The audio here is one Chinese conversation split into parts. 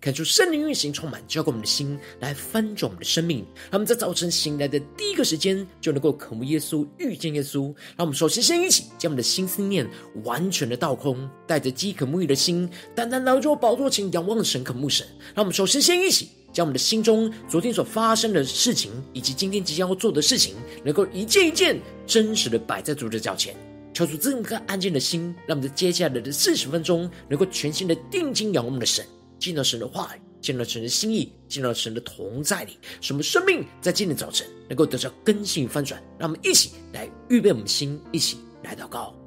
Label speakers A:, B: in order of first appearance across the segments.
A: 看出圣灵运行充满，浇灌我们的心，来翻转我们的生命。让我们在早晨醒来的第一个时间，就能够渴慕耶稣、遇见耶稣。让我们首先先一起将我们的心思念完全的倒空，带着饥渴沐浴的心，单单来到宝座前仰望神、渴慕神。让我们首先先一起将我们的心中昨天所发生的事情，以及今天即将要做的事情，能够一件一件真实的摆在主的脚前，求主这颗安静的心，让我们在接下来的四十分钟，能够全心的定睛仰望我们的神。进到神的话语，进到神的心意，进到神的同在里，什么生命在今天早晨能够得到更新翻转。让我们一起来预备我们的心，一起来祷告。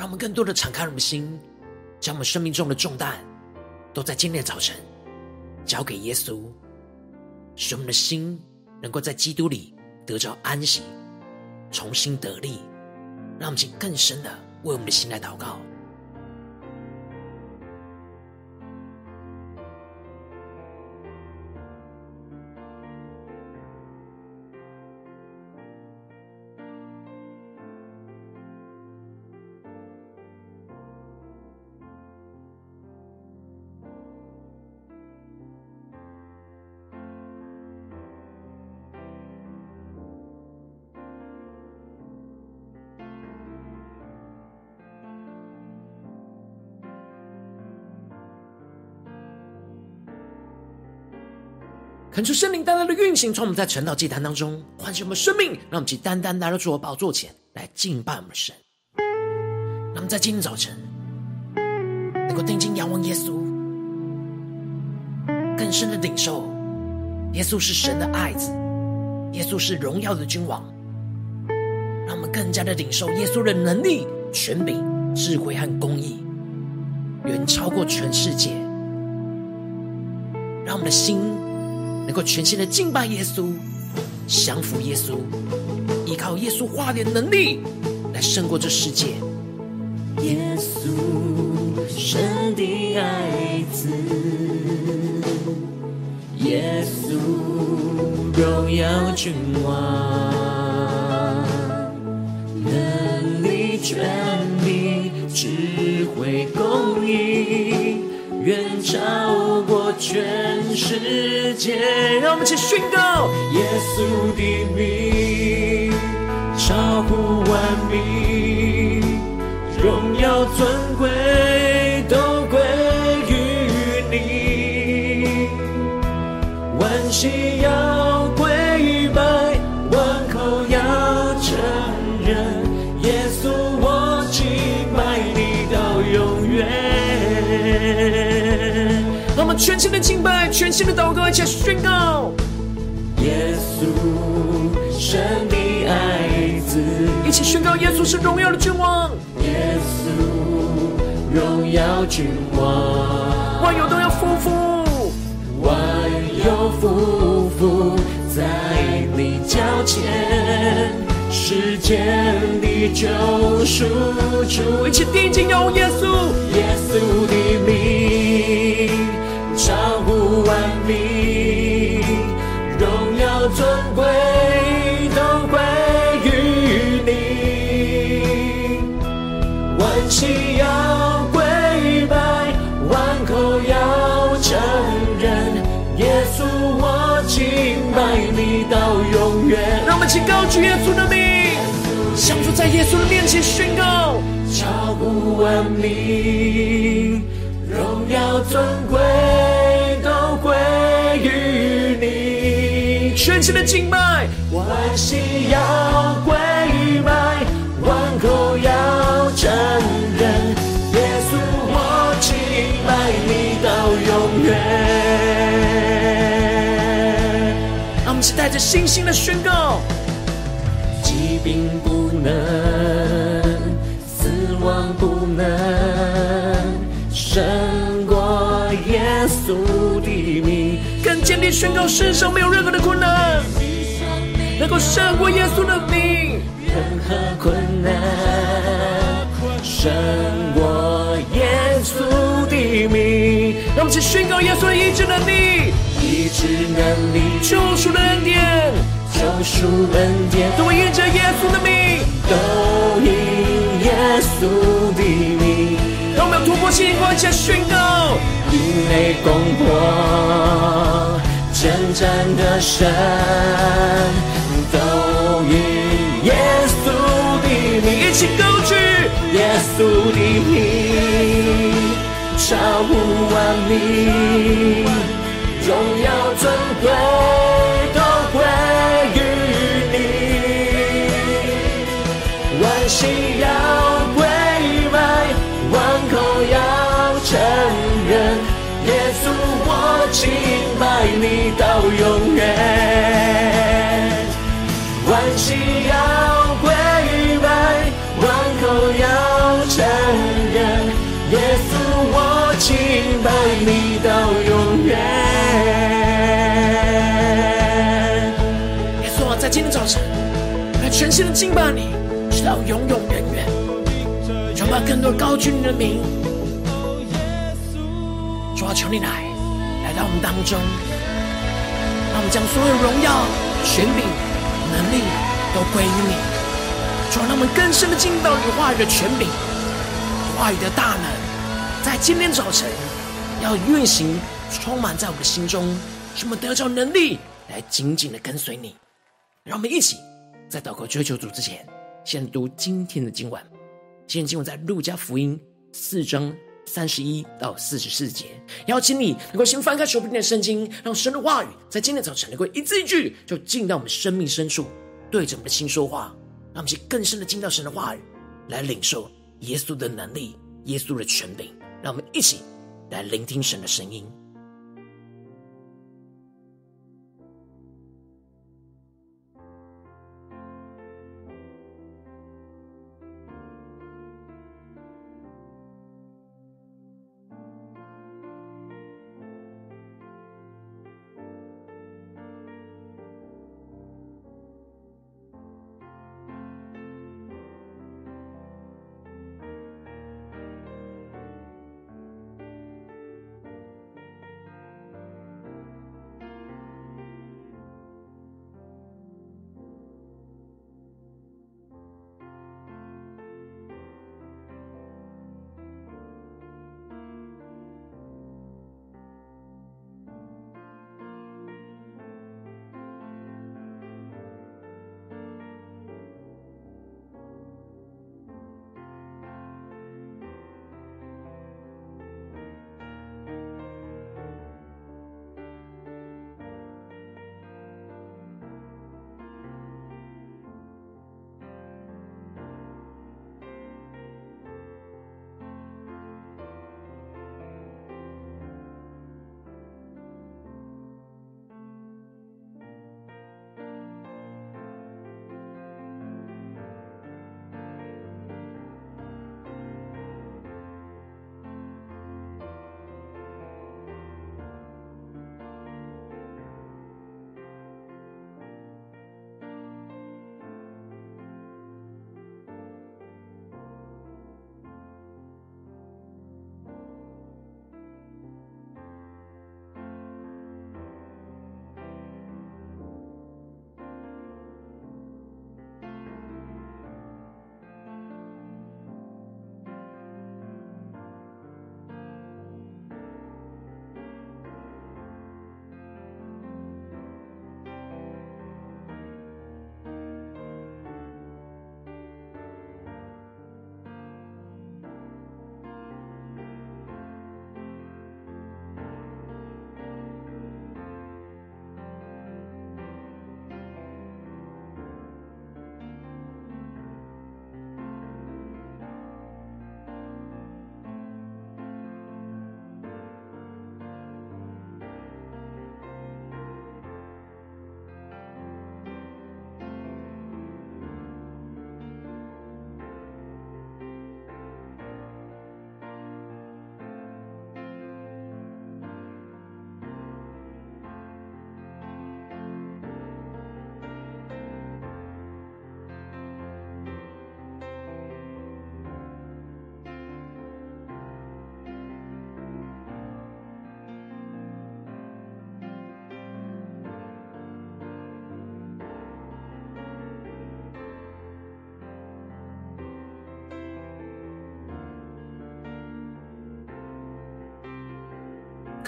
A: 让我们更多的敞开我们的心，将我们生命中的重担都在今天的早晨交给耶稣，使我们的心能够在基督里得着安息，重新得力。让我们请更深的为我们的心来祷告。恳求圣灵单单的运行，从我们在晨祷祭坛当中唤醒我们生命，让我们去单单来到主的宝座前来敬拜我们神。让我们在今天早晨能够定睛仰望耶稣，更深的领受耶稣是神的爱子，耶稣是荣耀的君王。让我们更加的领受耶稣的能力、权柄、智慧和公义，远超过全世界。让我们的心。能够全心的敬拜耶稣，降服耶稣，依靠耶稣话语的能力来胜过这世界。
B: 耶稣，神的爱子，耶稣，荣耀君王，能力、权柄、智慧、公义，愿超过全世界。
A: 让我们一起宣告：
B: 耶稣的名超乎万名，荣耀尊
A: 贵全新的敬拜，全新的祷告，一起宣告：
B: 耶稣，神的爱子，
A: 一起宣告耶稣是荣耀的君王。
B: 耶稣，荣耀君王，
A: 万有都要匍匐，
B: 万有匍匐在你脚前，世间的救赎主，
A: 一起定睛仰望耶稣，
B: 耶稣的名。超乎万名，荣耀尊贵都归于你。万膝要跪拜，万口要承认，耶稣我敬拜你到永远。
A: 让我们一起高举耶稣的名，向主在耶稣的面前宣告：
B: 超乎万名，荣耀尊
A: 全新的敬拜，
B: 万膝要跪拜，万口要承认，耶稣我敬拜你到永远。
A: 让我们期待着信心的宣告，
B: 疾病不能，死亡不能胜过耶稣的名。
A: 更坚定宣告：世上没有任何的困难胜过耶稣的名。
B: 任何困难胜过耶稣的名。
A: 让我们一起宣告耶稣的医治能力，
B: 医治能力，
A: 救赎的恩典，
B: 救赎恩典，
A: 都因着耶稣的名，
B: 都因耶稣的名。
A: 让我们有突破性光，一起来宣告，
B: 因为攻破征战的神，你，
A: 一起高举
B: 耶稣的名，超乎万名，荣耀尊贵都归于你，万心要归拜，万口要承认，耶稣我敬拜你。到永远，敬拜你到永远。
A: 耶稣啊，在今天早晨，来全心的敬拜你，直到永永远远。主啊，更多高举你的名。主啊，求你来，来到我们当中，让我们将所有荣耀、权柄、能力都归于你。主啊，让我们更深的进到你话语的权柄、话语的大能，在今天早晨要运行，充满在我们的心中，使我们得着能力来紧紧的跟随你。让我们一起在祷告追求主之前，先读今天的经文。今天经文在路加福音四章三十一到四十四节。邀请你能够先翻开手边的圣经，让神的话语在今天早晨能够一字一句就进到我们生命深处，对着我们的心说话。让我们去更深的进到神的话语，来领受耶稣的能力、耶稣的权柄。让我们一起来聆听神的声音。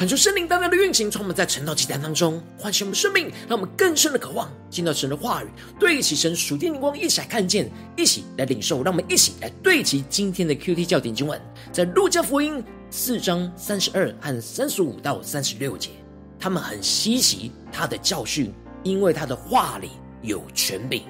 A: 恳求圣灵大大的运行，从我们在晨祷祭坛当中唤醒我们生命，让我们更深的渴望进到神的话语，对齐神属天灵光，一起来看见，一起来领受。让我们一起来对齐今天的 QT 教典经文，在路加福音四章三十二和三十五到三十六节。他们很稀奇他的教训，因为他的话里有权柄。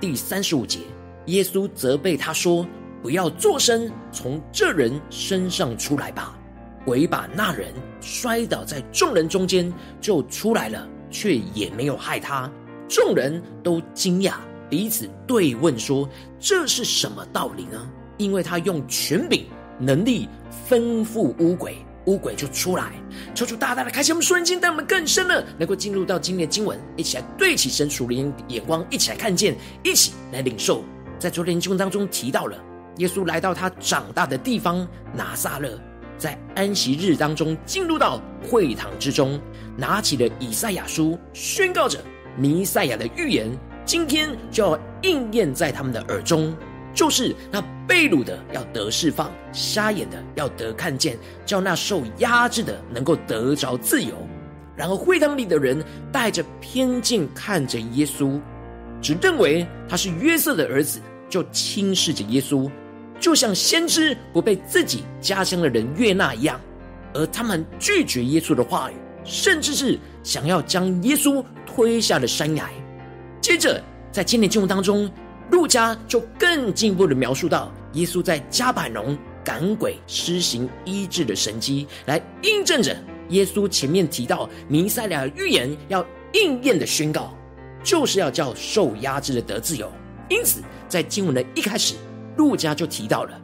A: 第三十五节，耶稣责备他说：“不要作声，从这人身上出来吧。”鬼把那人摔倒在众人中间，就出来了，却也没有害他。众人都惊讶，彼此对问说：“这是什么道理呢？”因为他用权柄、能力吩咐乌鬼，乌鬼就出来。求主大大的开启我们属灵经，带我们更深的能够进入到今天的经文，一起来对起神属灵眼光，一起来看见，一起来领受。在昨天经文当中提到了，耶稣来到他长大的地方拿撒勒。在安息日当中，进入到会堂之中，拿起了以赛亚书，宣告着弥赛亚的预言，今天就要应验在他们的耳中，就是那被掳的要得释放，瞎眼的要得看见，叫那受压制的能够得着自由。然而会堂里的人带着偏见看着耶稣，只认为他是约瑟的儿子，就轻视着耶稣。就像先知不被自己家乡的人悦纳一样，而他们拒绝耶稣的话语，甚至是想要将耶稣推下了山崖。接着，在今天经文当中，路加就更进一步的描述到，耶稣在加百农赶鬼施行医治的神迹，来印证着耶稣前面提到弥赛亚预言要应验的宣告，就是要叫受压制的得自由。因此，在经文的一开始。路加就提到了，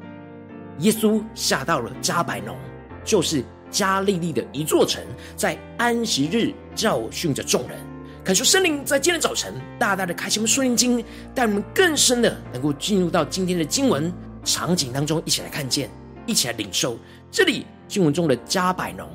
A: 耶稣下到了迦百农，就是加利利的一座城，在安息日教训着众人。恳求圣灵在今天早晨大大的开启我们属灵经，带我们更深的能够进入到今天的经文场景当中，一起来看见，一起来领受。这里经文中的迦百农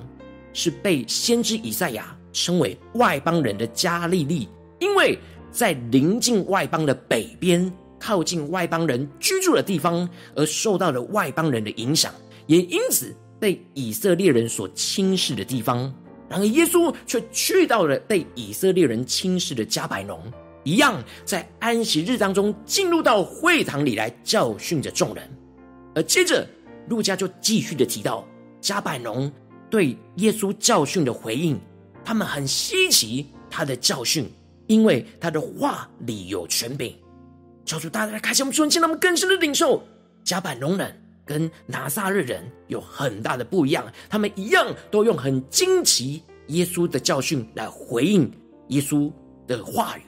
A: 是被先知以赛亚称为外邦人的加利利，因为在临近外邦的北边。靠近外邦人居住的地方，而受到了外邦人的影响，也因此被以色列人所轻视的地方。然而，耶稣却去到了被以色列人轻视的加百农，一样在安息日当中进入到会堂里来教训着众人。而接着，路加就继续的提到加百农对耶稣教训的回应，他们很稀奇他的教训，因为他的话里有权柄。求主大大来开启我们属灵，让我们更深的领受。迦百农人跟拿撒勒人有很大的不一样，他们一样都用很惊奇耶稣的教训来回应耶稣的话语，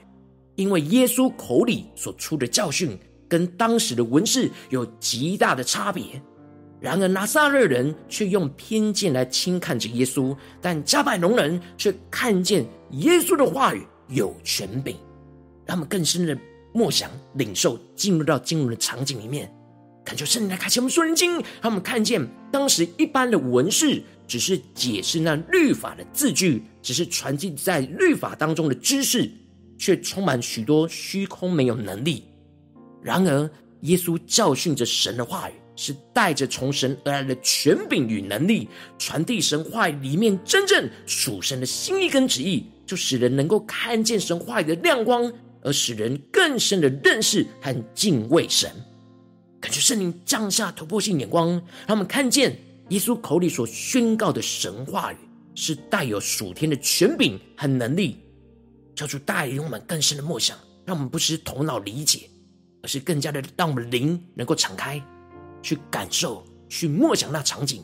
A: 因为耶稣口里所出的教训跟当时的文士有极大的差别。然而拿撒勒人却用偏见来轻看着耶稣，但加百农人却看见耶稣的话语有权柄，他们更深的。默想、领受，进入到经文的场景里面，恳求圣灵来开启我们属灵经，让我们看见当时一般的文士只是解释那律法的字句，只是传递在律法当中的知识，却充满许多虚空，没有能力。然而，耶稣教训着神的话语，是带着从神而来的权柄与能力，传递神话语里面真正属神的心意跟旨意，就使人能够看见神话语的亮光。而使人更深的认识和敬畏神，感觉圣灵降下突破性眼光，让我们看见耶稣口里所宣告的神话语是带有属天的权柄和能力，叫出带领我们更深的默想，让我们不是头脑理解，而是更加的让我们灵能够敞开，去感受、去默想那场景。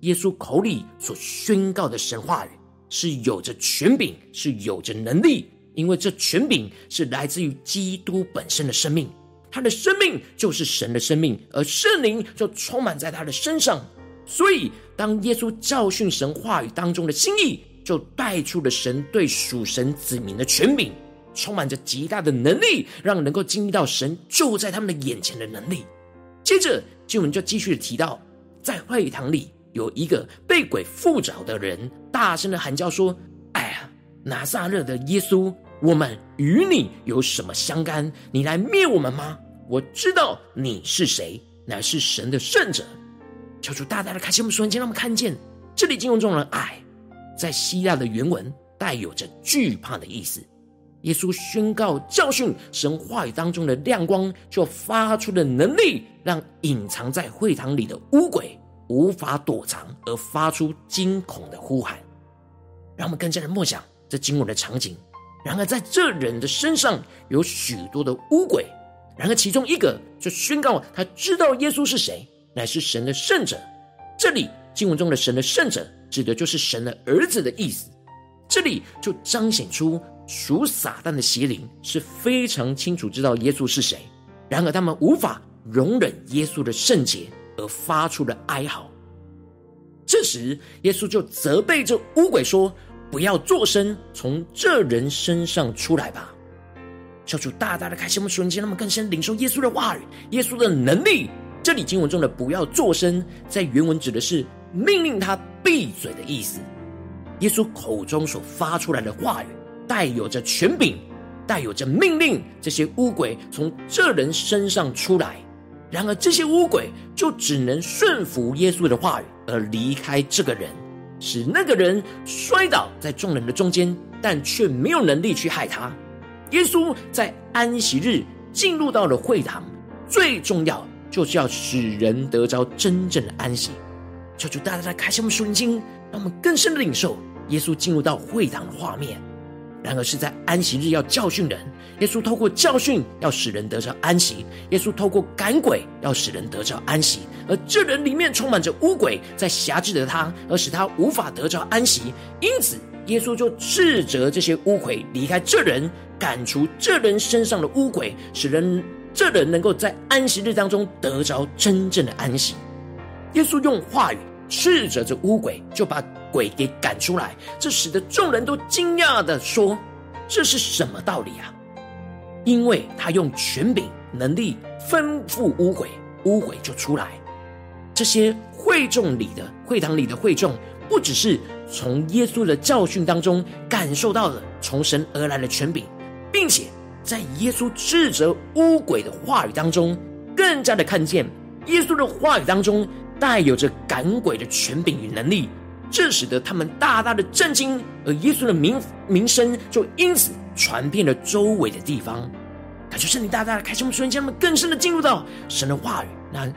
A: 耶稣口里所宣告的神话语是有着权柄，是有着能力。因为这权柄是来自于基督本身的生命，他的生命就是神的生命，而圣灵就充满在他的身上。所以，当耶稣教训神话语当中的心意，就带出了神对属神子民的权柄，充满着极大的能力，让能够经历到神就在他们的眼前的能力。接着，经文就继续的提到，在会堂里有一个被鬼附着的人，大声的喊叫说。哎呀拿撒勒的耶稣，我们与你有什么相干？你来灭我们吗？我知道你是谁，乃是神的圣者。求主大大的开启我们属灵，让我们看见这里经文中的爱，在希腊的原文带有着惧怕的意思。耶稣宣告教训神话语当中的亮光，就发出了能力，让隐藏在会堂里的污鬼无法躲藏，而发出惊恐的呼喊。让我们更加的默想这经文的场景。然而，在这人的身上有许多的污鬼。然而，其中一个就宣告他知道耶稣是谁，乃是神的圣者。这里经文中的神的圣者，指的就是神的儿子的意思。这里就彰显出。属撒旦的邪灵是非常清楚知道耶稣是谁，然而他们无法容忍耶稣的圣洁，而发出了哀嚎。这时，耶稣就责备这污鬼说：“不要作声，从这人身上出来吧。”小主大大的开启我们瞬间，那么更深领受耶稣的话语、耶稣的能力。这里经文中的“不要作声”在原文指的是命令他闭嘴的意思。耶稣口中所发出来的话语。带有着权柄，带有着命令，这些污鬼从这人身上出来。然而，这些污鬼就只能顺服耶稣的话语而离开这个人，使那个人摔倒在众人的中间，但却没有能力去害他。耶稣在安息日进入到了会堂，最重要就是要使人得着真正的安息。求主大大的开启我们属灵经，让我们更深的领受耶稣进入到会堂的画面。然而是在安息日要教训人，耶稣透过教训要使人得着安息；耶稣透过赶鬼要使人得着安息。而这人里面充满着污鬼，在辖制着他，而使他无法得着安息。因此，耶稣就斥责这些污鬼离开这人，赶除这人身上的污鬼，使人这人能够在安息日当中得着真正的安息。耶稣用话语斥责着乌鬼，就把。鬼给赶出来，这使得众人都惊讶的说：“这是什么道理啊？”因为他用权柄、能力吩咐乌鬼，乌鬼就出来。这些会众里的会堂里的会众，不只是从耶稣的教训当中感受到了从神而来的权柄，并且在耶稣斥责乌鬼的话语当中，更加的看见耶稣的话语当中带有着赶鬼的权柄与能力。这使得他们大大的震惊，而耶稣的名名声就因此传遍了周围的地方。感谢圣灵大大的开启我们瞬间，们更深的进入到神的话语，那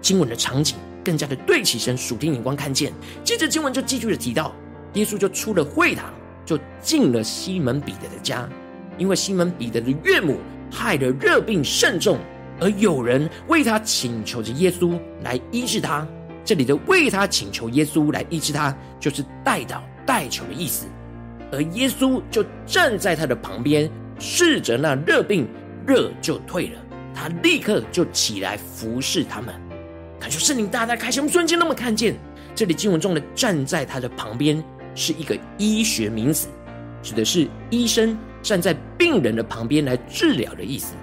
A: 经文的场景更加的对齐神属天眼光看见。接着经文就继续的提到，耶稣就出了会堂，就进了西门彼得的家，因为西门彼得的岳母害得热病甚重，而有人为他请求着耶稣来医治他。这里的为他请求耶稣来医治他，就是代祷代求的意思。而耶稣就站在他的旁边，试着那热病，热就退了，他立刻就起来服侍他们。感谢圣灵大大开启我们瞬间，那么看见这里经文中的站在他的旁边是一个医学名词，指的是医生站在病人的旁边来治疗的意思。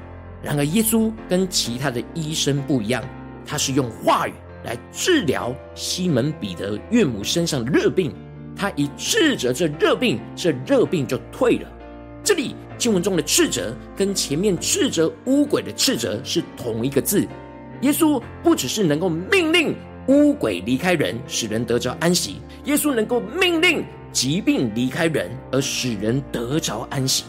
A: 然而耶稣跟其他的医生不一样，他是用话语。来治疗西门彼得岳母身上的热病，他一斥责这热病，这热病就退了。这里经文中的斥责跟前面斥责污鬼的斥责是同一个字。耶稣不只是能够命令污鬼离开人，使人得着安息；耶稣能够命令疾病离开人，而使人得着安息。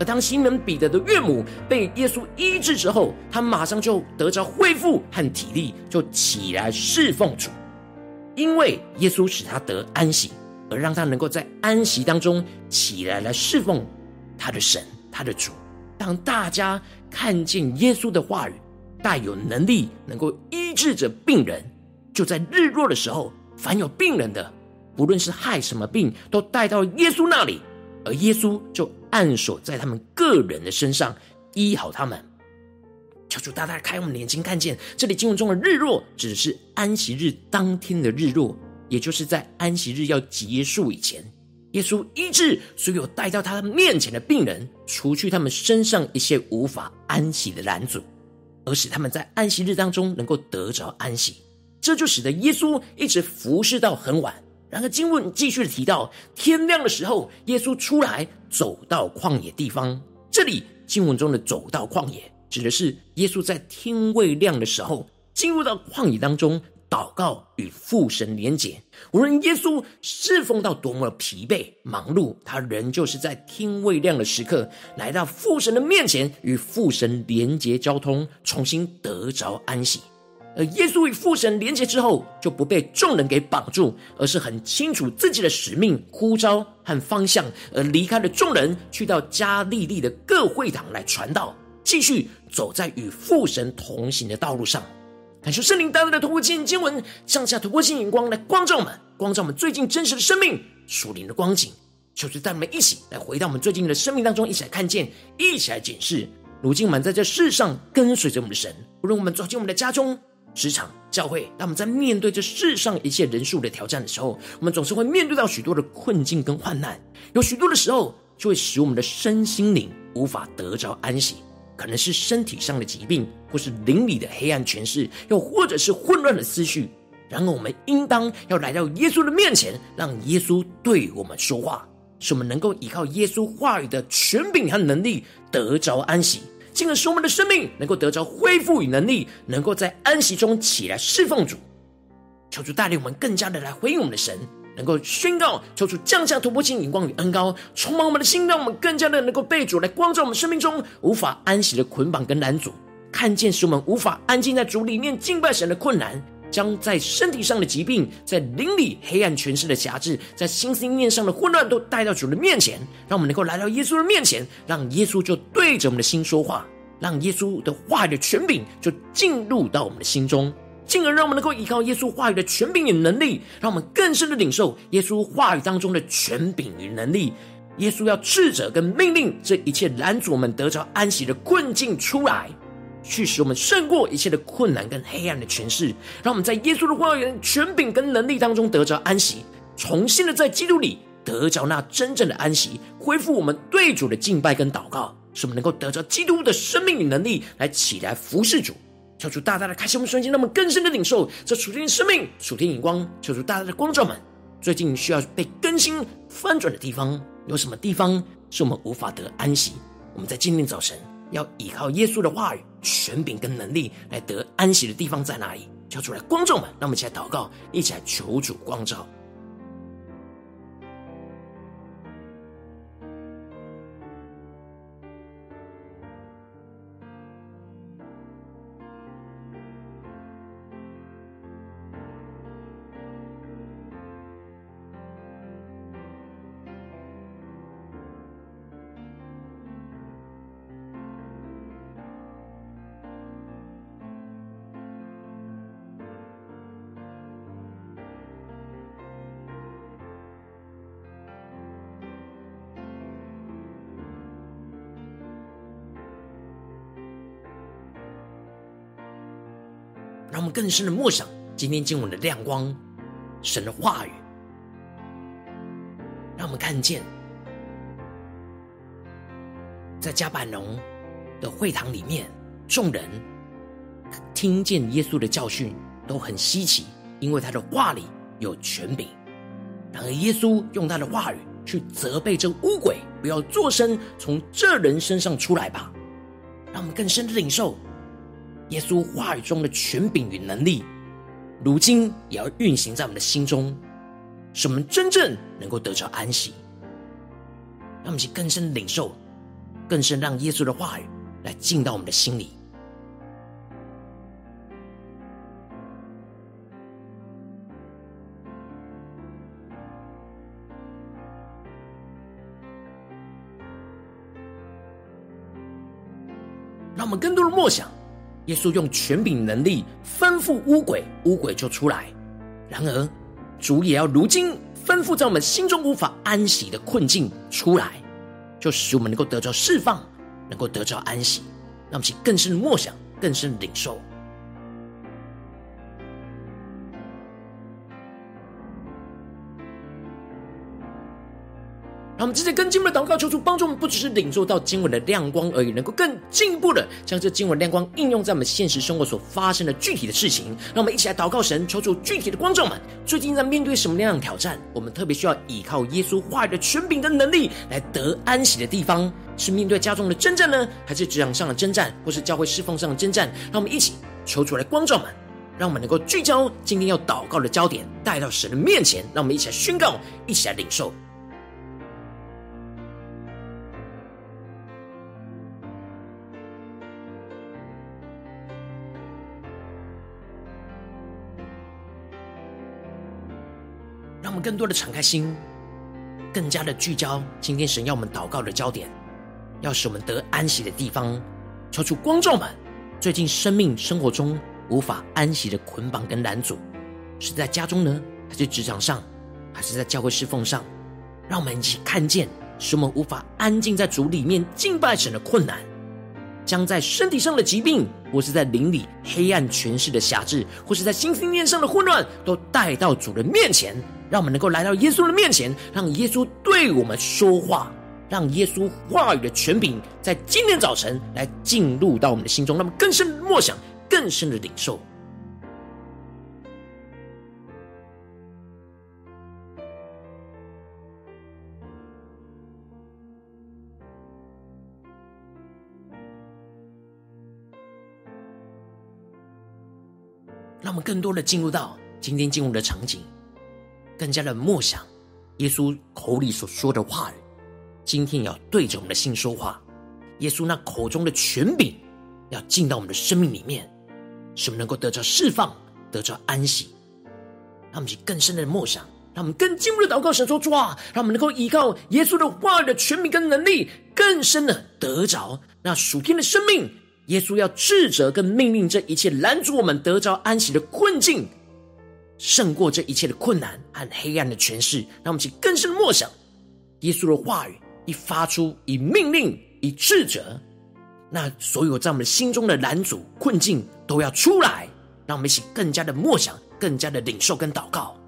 A: 而当西门彼得的岳母被耶稣医治之后，他马上就得着恢复和体力，就起来侍奉主。因为耶稣使他得安息，而让他能够在安息当中起来来侍奉他的神、他的主。当大家看见耶稣的话语带有能力，能够医治着病人，就在日落的时候，凡有病人的，不论是害什么病，都带到耶稣那里。而耶稣就按锁在他们个人的身上，医好他们。求主大大开我们眼睛，看见这里经文中的日落，只是安息日当天的日落，也就是在安息日要结束以前，耶稣医治所有带到他面前的病人，除去他们身上一些无法安息的拦阻，而使他们在安息日当中能够得着安息。这就使得耶稣一直服侍到很晚。然而，经文继续提到，天亮的时候，耶稣出来走到旷野地方。这里经文中的“走到旷野”指的是耶稣在天未亮的时候进入到旷野当中祷告与父神连结。无论耶稣侍奉到多么的疲惫忙碌，他仍旧是在天未亮的时刻来到父神的面前，与父神连结交通，重新得着安息。而耶稣与父神连结之后，就不被众人给绑住，而是很清楚自己的使命、呼召和方向，而离开了众人，去到加利利的各会堂来传道，继续走在与父神同行的道路上。感谢圣灵大大的透过经文，向下透过性眼光来光照我们，光照我们最近真实的生命属灵的光景。求主带我们一起来回到我们最近的生命当中，一起来看见，一起来检视。如今我们在这世上跟随着我们的神，无论我们走进我们的家中。职场、教会，当我们在面对这世上一切人数的挑战的时候，我们总是会面对到许多的困境跟患难。有许多的时候，就会使我们的身心灵无法得着安息，可能是身体上的疾病，或是灵里的黑暗权势，又或者是混乱的思绪。然而，我们应当要来到耶稣的面前，让耶稣对我们说话，使我们能够依靠耶稣话语的权柄和能力，得着安息。进而使我们的生命能够得着恢复与能力，能够在安息中起来侍奉主。求主带领我们更加的来回应我们的神，能够宣告，求主降下突破性眼光与恩膏，充满我们的心，让我们更加的能够被主来光照我们生命中无法安息的捆绑跟拦阻，看见使我们无法安静在主里面敬拜神的困难。将在身体上的疾病，在灵里黑暗权势的辖制，在心思念上的混乱，都带到主的面前，让我们能够来到耶稣的面前，让耶稣就对着我们的心说话，让耶稣的话语的权柄就进入到我们的心中，进而让我们能够依靠耶稣话语的权柄与能力，让我们更深的领受耶稣话语当中的权柄与能力。耶稣要斥责跟命令这一切拦阻我们得着安息的困境出来。去使我们胜过一切的困难跟黑暗的权势，让我们在耶稣的话语、权柄跟能力当中得着安息，重新的在基督里得着那真正的安息，恢复我们对主的敬拜跟祷告，使我们能够得着基督的生命与能力来起来服侍主。求主大大的开启我们瞬间，让我们更深的领受这属天的生命、属天眼光。求主大大的光照们，最近需要被更新翻转的地方，有什么地方是我们无法得安息？我们在今天早晨。要依靠耶稣的话语、权柄跟能力来得安息的地方在哪里？叫出来，观众们，让我们一起来祷告，一起来求主光照。让我们更深的默想今天经文的亮光，神的话语，让我们看见，在加百农的会堂里面，众人听见耶稣的教训都很稀奇，因为他的话里有权柄。然而耶稣用他的话语去责备这污鬼，不要作声从这人身上出来吧。让我们更深的领受。耶稣话语中的权柄与能力，如今也要运行在我们的心中，使我们真正能够得着安息。让我们去更深领受，更深让耶稣的话语来进到我们的心里。让我们更多的默想。耶稣用权柄能力吩咐巫鬼，巫鬼就出来。然而，主也要如今吩咐在我们心中无法安息的困境出来，就使我们能够得着释放，能够得着安息。让其更深的默想，更深的领受。让我们直接跟经文的祷告，求主帮助我们，不只是领受到经文的亮光而已，能够更进一步的将这经文亮光应用在我们现实生活所发生的具体的事情。让我们一起来祷告神，求主具体的光照们，最近在面对什么样的挑战？我们特别需要依靠耶稣话语的权柄的能力来得安息的地方，是面对家中的征战呢，还是职场上的征战，或是教会侍奉上的征战？让我们一起求主来光照们，让我们能够聚焦今天要祷告的焦点，带到神的面前。让我们一起来宣告，一起来领受。更多的敞开心，更加的聚焦今天神要我们祷告的焦点，要使我们得安息的地方。求主光照们，最近生命生活中无法安息的捆绑跟拦阻，是在家中呢，还是职场上，还是在教会侍奉上？让我们一起看见，使我们无法安静在主里面敬拜神的困难，将在身体上的疾病，或是在灵里黑暗权势的辖制，或是在心思念上的混乱，都带到主人面前。让我们能够来到耶稣的面前，让耶稣对我们说话，让耶稣话语的权柄在今天早晨来进入到我们的心中，那么更深的默想，更深的领受。让我们更多的进入到今天进入的场景。更加的默想，耶稣口里所说的话语，今天要对着我们的心说话。耶稣那口中的权柄，要进到我们的生命里面，使我们能够得着释放，得着安息。让我们去更深的默想，让我们更进一步的祷告，神说：主啊，让我们能够依靠耶稣的话语的权柄跟能力，更深的得着那属天的生命。耶稣要斥责跟命令这一切拦阻我们得着安息的困境。胜过这一切的困难和黑暗的权势，让我们去更深的默想耶稣的话语一发出，以命令，以斥责，那所有在我们心中的拦阻困境都要出来，让我们一起更加的默想，更加的领受跟祷告。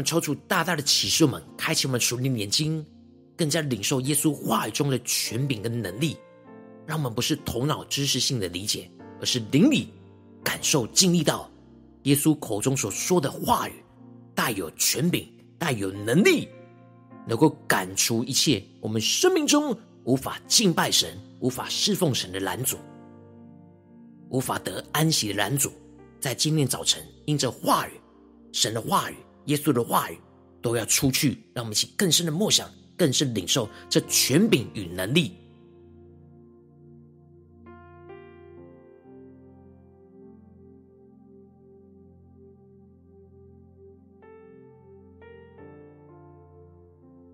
A: 们抽出大大的启示，我们开启我们属灵的眼睛，更加领受耶稣话语中的权柄跟能力。让我们不是头脑知识性的理解，而是灵里感受、经历到耶稣口中所说的话语，带有权柄、带有能力，能够赶除一切我们生命中无法敬拜神、无法侍奉神的拦阻，无法得安息的拦阻。在今天早晨，因着话语、神的话语。耶稣的话语都要出去，让我们一起更深的默想，更深领受这权柄与能力。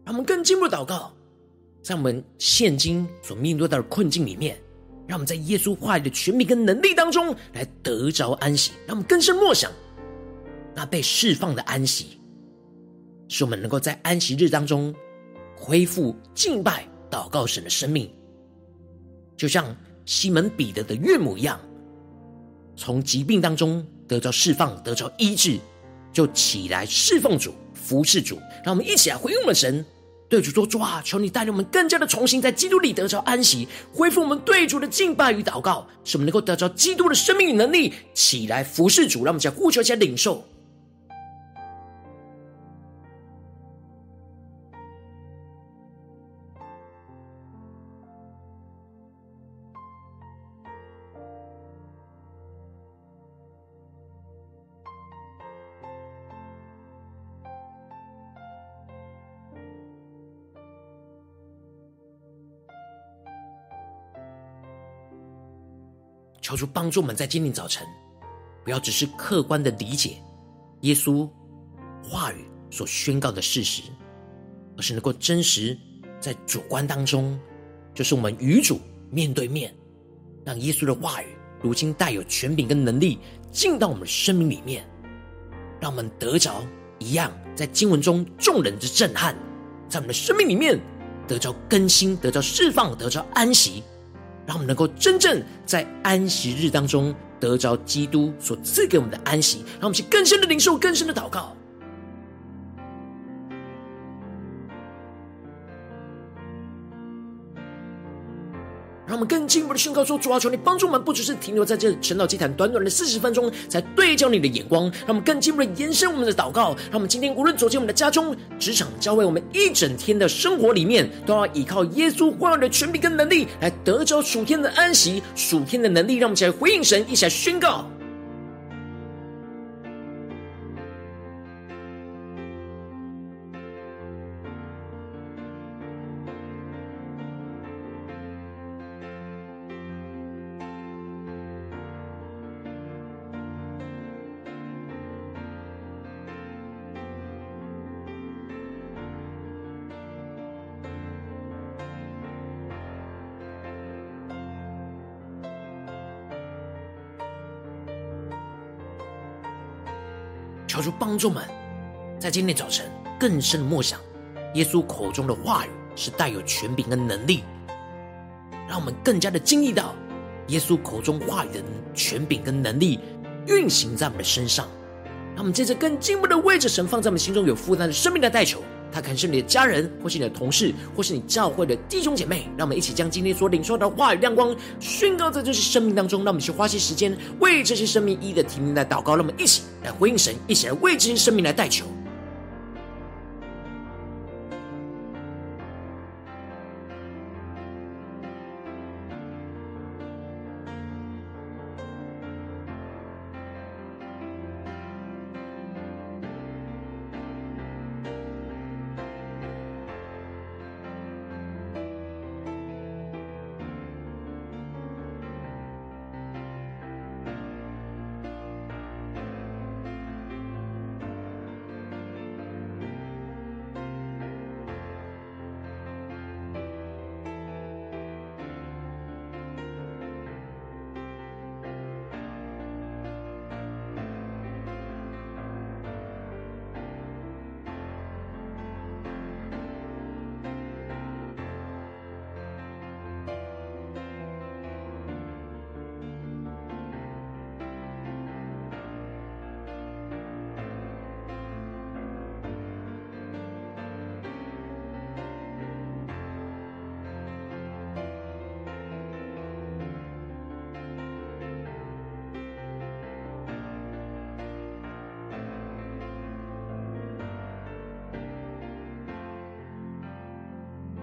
A: 让我们更进一步祷告，在我们现今所面对到的困境里面，让我们在耶稣话语的权柄跟能力当中来得着安息。让我们更深默想。那被释放的安息，使我们能够在安息日当中恢复敬拜、祷告神的生命，就像西门彼得的岳母一样，从疾病当中得着释放、得着医治，就起来侍奉主、服侍主。让我们一起来回应我们神，对主说：主啊，求你带领我们更加的重新在基督里得着安息，恢复我们对主的敬拜与祷告，使我们能够得着基督的生命与能力，起来服侍主。让我们在呼求、将领受。主帮助我们在今天早晨，不要只是客观的理解耶稣话语所宣告的事实，而是能够真实在主观当中，就是我们与主面对面，让耶稣的话语如今带有权柄跟能力进到我们的生命里面，让我们得着一样在经文中众人之震撼，在我们的生命里面得着更新，得着释放，得着安息。让我们能够真正在安息日当中得着基督所赐给我们的安息，让我们去更深的领受、更深的祷告。让我们更进一步的宣告说：主啊，求你帮助我们，不只是停留在这神道祭坛短短的四十分钟，才对焦你的眼光，让我们更进一步的延伸我们的祷告。让我们今天无论走进我们的家中、职场、教会，我们一整天的生活里面，都要依靠耶稣话语的权柄跟能力，来得着属天的安息、属天的能力。让我们一起来回应神，一起来宣告。帮助们，在今天早晨更深的默想，耶稣口中的话语是带有权柄跟能力，让我们更加的经历到耶稣口中话语的权柄跟能力运行在我们的身上。让我们接着更进一步的为着神放在我们心中有负担的生命来代求。他可能是你的家人，或是你的同事，或是你教会的弟兄姐妹。让我们一起将今天所领受的话语亮光宣告在这些生命当中。让我们去花些时间为这些生命一一的提名来祷告。让我们一起来回应神，一起来为这些生命来代求。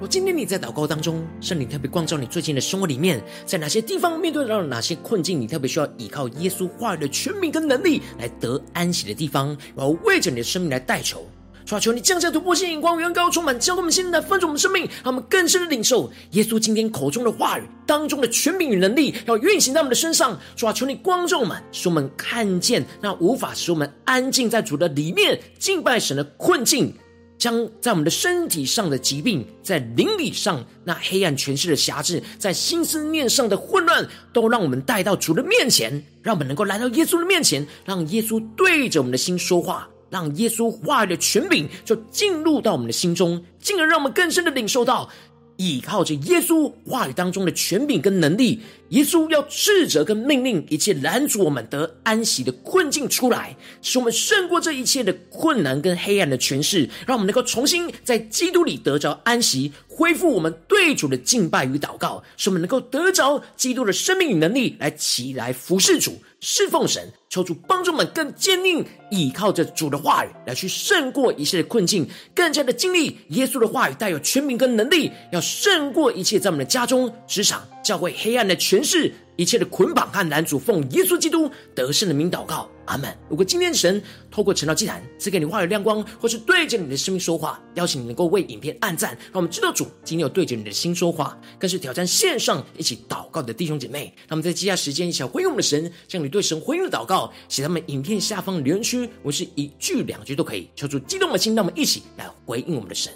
A: 我今天你在祷告当中，圣灵特别光照你最近的生活里面，在哪些地方面对到了哪些困境，你特别需要依靠耶稣话语的权柄跟能力来得安息的地方，然后为着你的生命来代求，求求你降下突破性眼光，远高充满，将我们现在丰盛我们生命，让我们更深的领受耶稣今天口中的话语当中的权柄与能力，要运行在我们的身上。求求你光照我们，使我们看见那无法使我们安静在主的里面敬拜神的困境。将在我们的身体上的疾病，在灵里上那黑暗权势的辖制，在心思念上的混乱，都让我们带到主的面前，让我们能够来到耶稣的面前，让耶稣对着我们的心说话，让耶稣话语的权柄就进入到我们的心中，进而让我们更深的领受到。依靠着耶稣话语当中的权柄跟能力，耶稣要斥责跟命令一切拦阻我们得安息的困境出来，使我们胜过这一切的困难跟黑暗的权势，让我们能够重新在基督里得着安息，恢复我们对主的敬拜与祷告，使我们能够得着基督的生命与能力来起来服侍主。侍奉神，求主帮助我们更坚定倚靠着主的话语来去胜过一切的困境，更加的经历耶稣的话语带有权柄跟能力，要胜过一切在我们的家中、职场、教会黑暗的权势。一切的捆绑和拦阻，奉耶稣基督得胜的名祷告，阿门。如果今天神透过晨祷祭坛赐给你话语亮光，或是对着你的生命说话，邀请你能够为影片按赞，让我们知道主今天有对着你的心说话，更是挑战线上一起祷告的弟兄姐妹。那么在接下来时间，一起回应我们的神，将你对神回应的祷告写在我们影片下方留言区，我是一句两句都可以，求主激动的心，让我们一起来回应我们的神。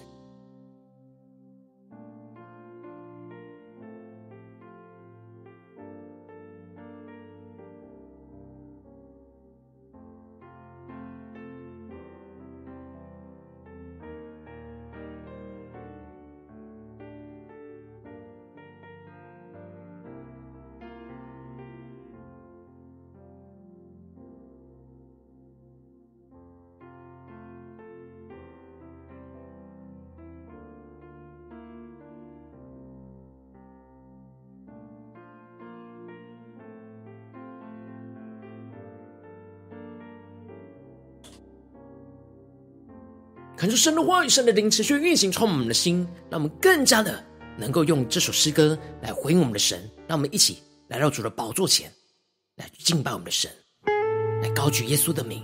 C: 神的话语、神的灵持续运行，充满我们的心，让我们更加的能够用这首诗歌来回应我们的神。让我们一起来到主的宝座前，来敬拜我们的神，来高举耶稣的名，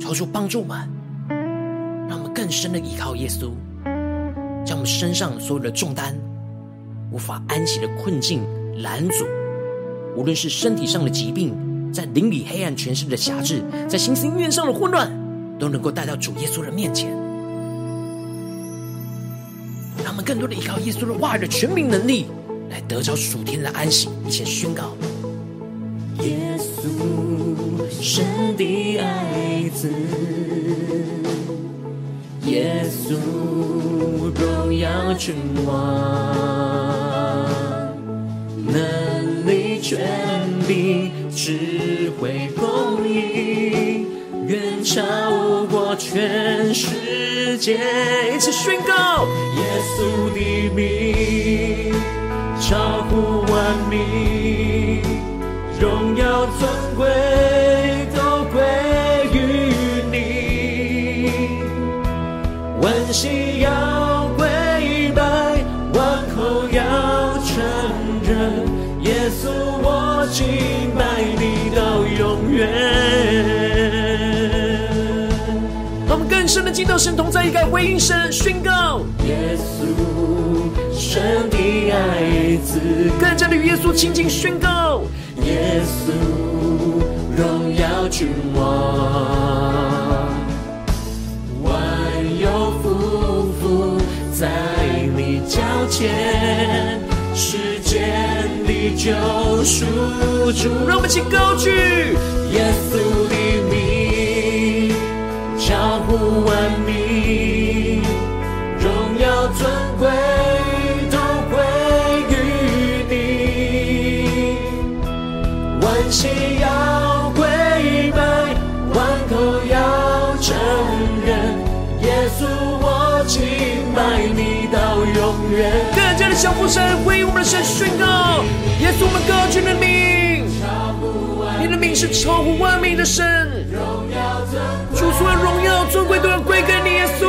C: 求主帮助我们，让我们更深的依靠耶稣，将我们身上所有的重担、无法安息的困境拦阻，无论是身体上的疾病。在灵里黑暗权势的辖制，在心思意念上的混乱，都能够带到主耶稣的面前。让我们更多的依靠耶稣的话语的权柄能力，来得着属天的安息。一起宣告：
A: 耶稣，神的爱子，耶稣，荣耀君王，能力权柄。智慧公义，远超过全世界。
C: 一起宣告：
A: 耶稣的名超乎万名，荣耀尊贵都归于你。万心要跪拜，万口要承认，耶稣我敬
C: 们更深的敬拜神同在，一个回应神宣告：
A: 耶稣，神的爱子，
C: 更加的与耶稣亲近宣告：
A: 耶稣，荣耀君王，万有匍匐在你脚前，世间的救赎主，
C: 让我们一起高举
A: 耶稣，超乎万名，荣耀尊贵都归于你，万心要跪拜，万口要承认，耶稣我敬拜你到永远。
C: 更加的降服神，为我们的神宣告：耶稣，我们高举的名。你的名是超乎万民的神，主所有荣耀尊贵都要归给你，耶稣。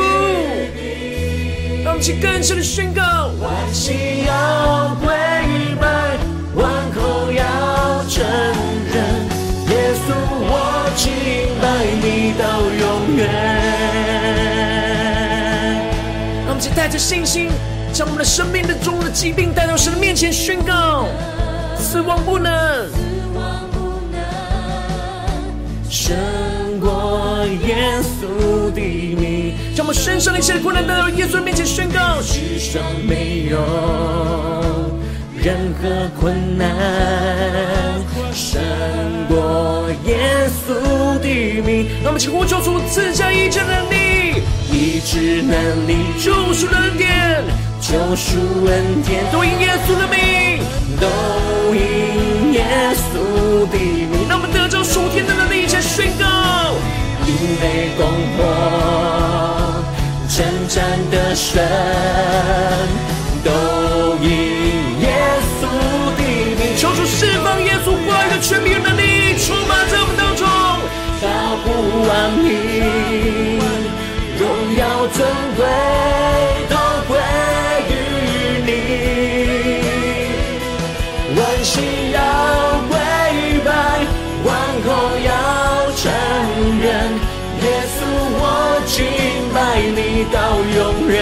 C: 让我们去更深的宣告：
A: 万心要跪拜，万口要承认，耶稣我敬拜你到永远。
C: 让我们去带着信心，将我们的生命的中的疾病带到神的面前宣告：死亡不能。身上的一切困难带到耶稣面前宣告：
A: 世上没有任何困难胜过耶稣的名。
C: 让我们请呼求主赐下医治能力，
A: 医治能力，
C: 救赎恩典，
A: 救赎恩典，
C: 都因耶稣的名，
A: 都因耶稣的名。
C: 让我们得着属天的能力。宣告，
A: 因为攻破征战的神，都因耶稣的名，
C: 求主释放耶稣话语的权柄与能力，充满在我们当中，
A: 超乎万民，荣耀尊贵都归于你，万心要归拜，万口要。承认耶稣，我敬拜你到永远。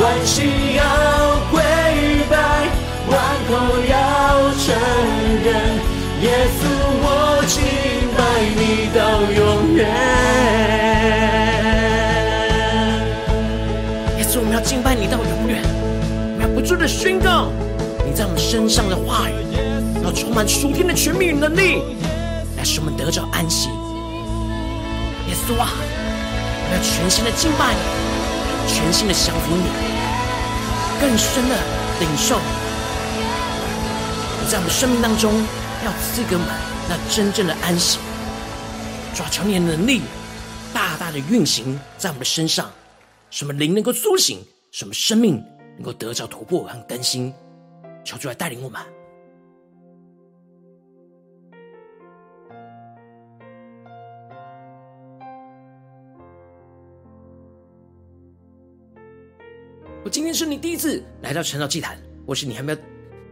A: 万心要跪拜，万口要承认耶稣，我敬拜你到永远。
C: 耶稣，我们要敬拜你到永远，我们要不住的宣告你在我们身上的话语，要充满属天的权柄与能力。来使我们得着安息，耶稣啊，要全新的敬拜你，全新的降服你，更深的领受在我们生命当中要赐给我们那真正的安息。主啊，求你能力大大的运行在我们的身上，什么灵能够苏醒，什么生命能够得着突破和更新。求主来带领我
A: 们。今天是你第一次来到晨祷祭坛，或是你还没有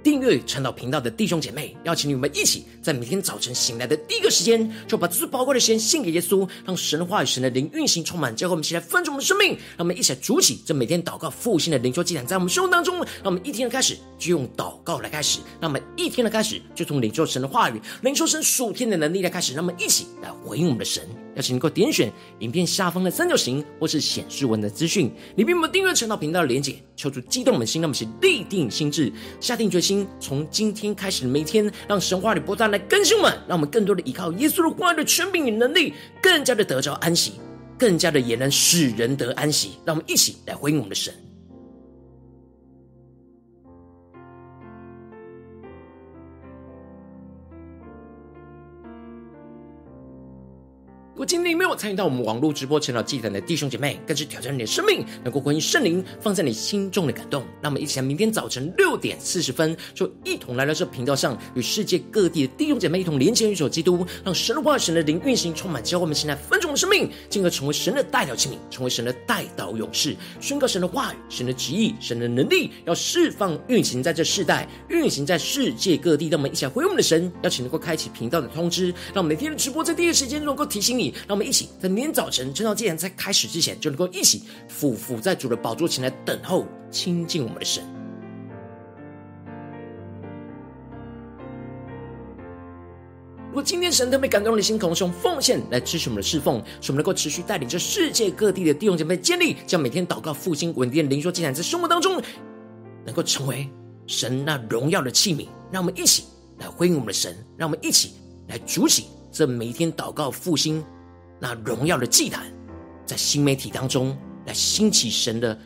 A: 订阅晨祷频道的弟兄姐妹，邀请你们一起在每天早晨醒来的第一个时间，就把最宝贵的时间献给耶稣，让神的话语、神的灵运行充满，教会我们一起来分盛我们的生命，让我们一起来筑起这每天祷告复兴的灵修祭坛，在我们生活当中，让我们一天的开始就用祷告来开始，让我们一天的开始就从领受神的话语、领受神属天的能力来开始，让我们一起来回应我们的神。邀请能够点选影片下方的三角形，或是显示文的资讯，里面有没订阅晨祷频道的连结？求助激动我们的心，让我们是立定心志，下定决心，从今天开始每天，让神话里不断来更新我们，让我们更多的依靠耶稣的关爱的权柄与能力，更加的得着安息，更加的也能使人得安息。让我们一起来回应我们的神。今天你没有参与到我们网络直播晨祷祭坛的弟兄姐妹，更是挑战你的生命，能够回应圣灵放在你心中的感动。那我们一起来，明天早晨六点四十分，就一同来到这频道上，与世界各地的弟兄姐妹一同连接、与主基督，让神的话、神的灵运行充满，教会我们现在分盛的生命，进而成为神的代表器皿，成为神的代祷勇士，宣告神的话语、神的旨意、神的能力，要释放运行在这世代，运行在世界各地。让我们一起来回应我们的神，邀请能够开启频道的通知，让每天的直播在第一时间能够提醒你。让我们一起在明天早晨晨祷祭坛在开始之前，就能够一起俯伏在主的宝座前来等候亲近我们的神。如果今天神特别感动你的心，可能是用奉献来支持我们的侍奉，使我们能够持续带领着世界各地的弟兄姐妹建立，将每天祷告复兴稳定灵修祭坛在生活当中，能够成为神那荣耀的器皿。让我们一起来回应我们的神，让我们一起来筑起这每一天祷告复兴。那荣耀的祭坛，在新媒体当中来兴起神的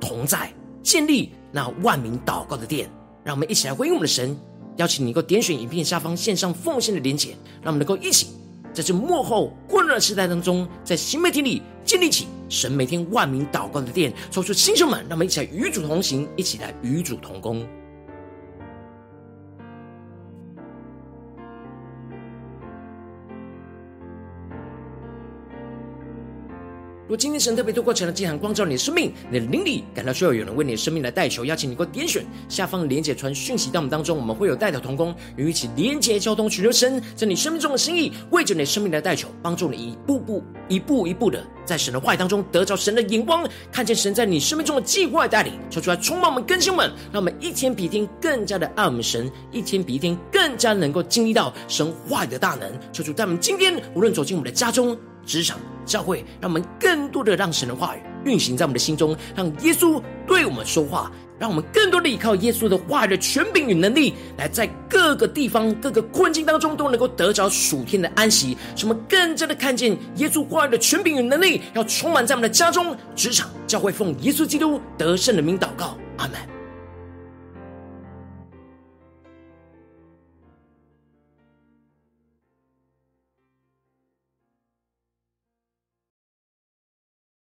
A: 同在，建立那万民祷告的殿，让我们一起来回应我们的神。邀请你能够点选影片下方线上奉献的连结，让我们能够一起在这幕后混乱的时代当中，在新媒体里建立起神每天万民祷告的殿，抽出新生们，让我们一起来与主同行，一起来与主同工。如果今天神特别透过晨祷祭坛光照你的生命，你的灵里感到需要有人为你的生命来代求，邀请你给我点选下方连结传讯息到我们当中，我们会有代祷同工，与一起连结交通，寻求神在你生命中的心意，为着你生命来代求，帮助你一步步、一步一步的在神的话语当中得着神的眼光，看见神在你生命中的计划带领，求出来充满我们更新们，让我们一天比一天更加的爱我们神，一天比一天更加能够经历到神话语的大能，求主在我们今天无论走进我们的家中。职场教会，让我们更多的让神的话语运行在我们的心中，让耶稣对我们说话，让我们更多的依靠耶稣的话语的权柄与能力，来在各个地方、各个困境当中都能够得着属天的安息。使我们更加的看见耶稣话语的权柄与能力，要充满在我们的家中、职场、教会，奉耶稣基督得胜的名祷告，阿门。